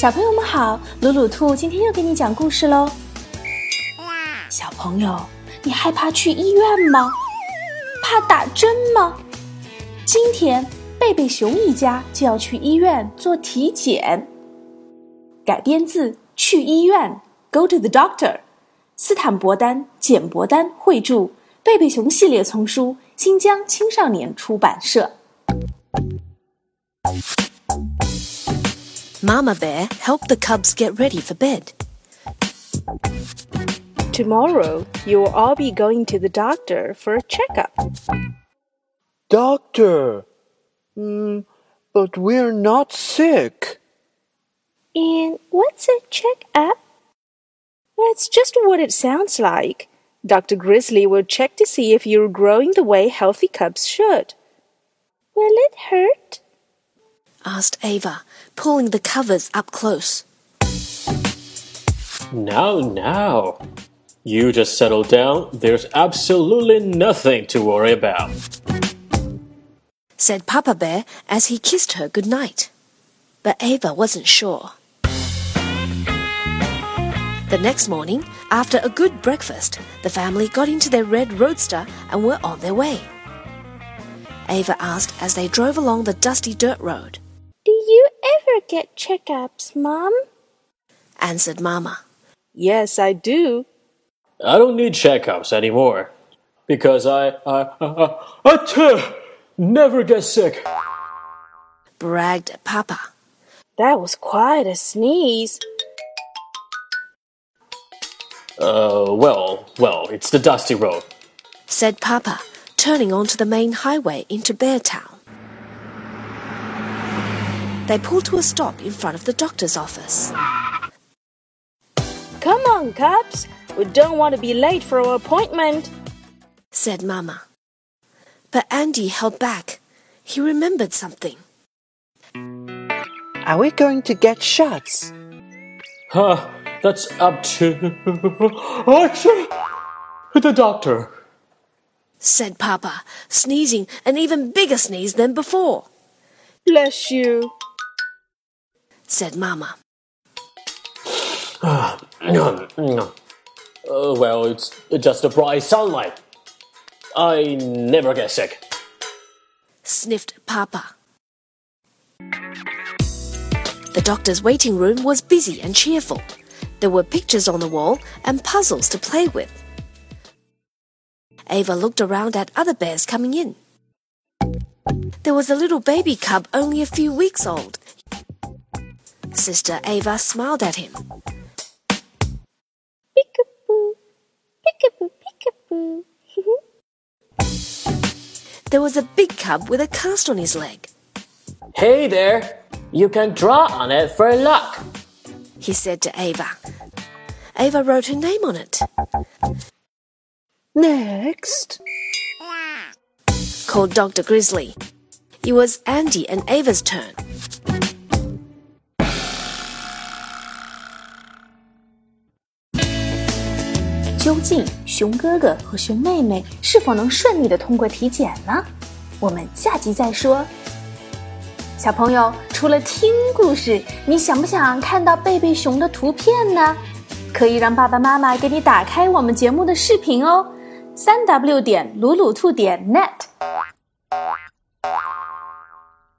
小朋友们好，鲁鲁兔今天又给你讲故事喽。小朋友，你害怕去医院吗？怕打针吗？今天贝贝熊一家就要去医院做体检。改编自《去医院》，Go to the doctor。斯坦伯丹、简伯丹绘著，贝贝熊系列丛书，新疆青少年出版社。Mama Bear helped the cubs get ready for bed. Tomorrow, you will all be going to the doctor for a checkup. Doctor, mm, but we're not sick. And what's a checkup? That's just what it sounds like. Dr. Grizzly will check to see if you're growing the way healthy cubs should. Will it hurt? Asked Ava, pulling the covers up close. Now, now. You just settle down. There's absolutely nothing to worry about. Said Papa Bear as he kissed her good night. But Ava wasn't sure. The next morning, after a good breakfast, the family got into their red roadster and were on their way. Ava asked as they drove along the dusty dirt road. Do you ever get checkups, Mom? Answered Mama. Yes, I do. I don't need checkups anymore. Because I, I, I, I, I never get sick. Bragged Papa. That was quite a sneeze. Uh, well, well, it's the dusty road. Said Papa, turning onto the main highway into Beartown. They pulled to a stop in front of the doctor's office. Come on, Cubs. We don't want to be late for our appointment, said Mama. But Andy held back. He remembered something. Are we going to get shots? Huh, that's up to the doctor, said Papa, sneezing an even bigger sneeze than before. Bless you, said Mama. uh, well, it's just the bright sunlight. I never get sick. Sniffed Papa. The doctor's waiting room was busy and cheerful. There were pictures on the wall and puzzles to play with. Ava looked around at other bears coming in. There was a little baby cub only a few weeks old. Sister Ava smiled at him. Peekaboo, peekaboo, peekaboo. there was a big cub with a cast on his leg. Hey there! You can draw on it for luck, he said to Ava. Ava wrote her name on it. Next, called Dr. Grizzly. It was Andy and Ava's turn. 究竟熊哥哥和熊妹妹是否能顺利的通过体检呢？我们下集再说。小朋友，除了听故事，你想不想看到贝贝熊的图片呢？可以让爸爸妈妈给你打开我们节目的视频哦，三 w 点鲁鲁兔点 net。